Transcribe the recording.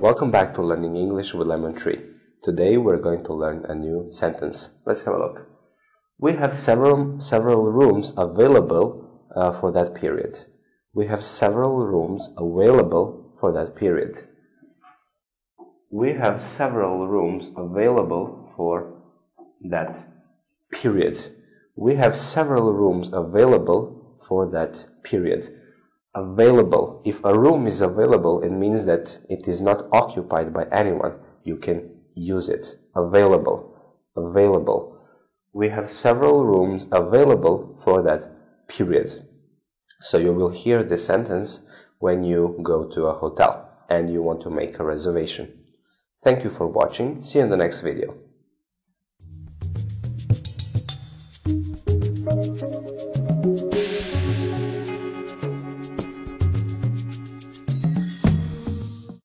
Welcome back to Learning English with Lemon Tree. Today we're going to learn a new sentence. Let's have a look. We have several several rooms available uh, for that period. We have several rooms available for that period. We have several rooms available for that period. We have several rooms available for that period available. If a room is available, it means that it is not occupied by anyone. You can use it. Available. Available. We have several rooms available for that period. So you will hear this sentence when you go to a hotel and you want to make a reservation. Thank you for watching. See you in the next video.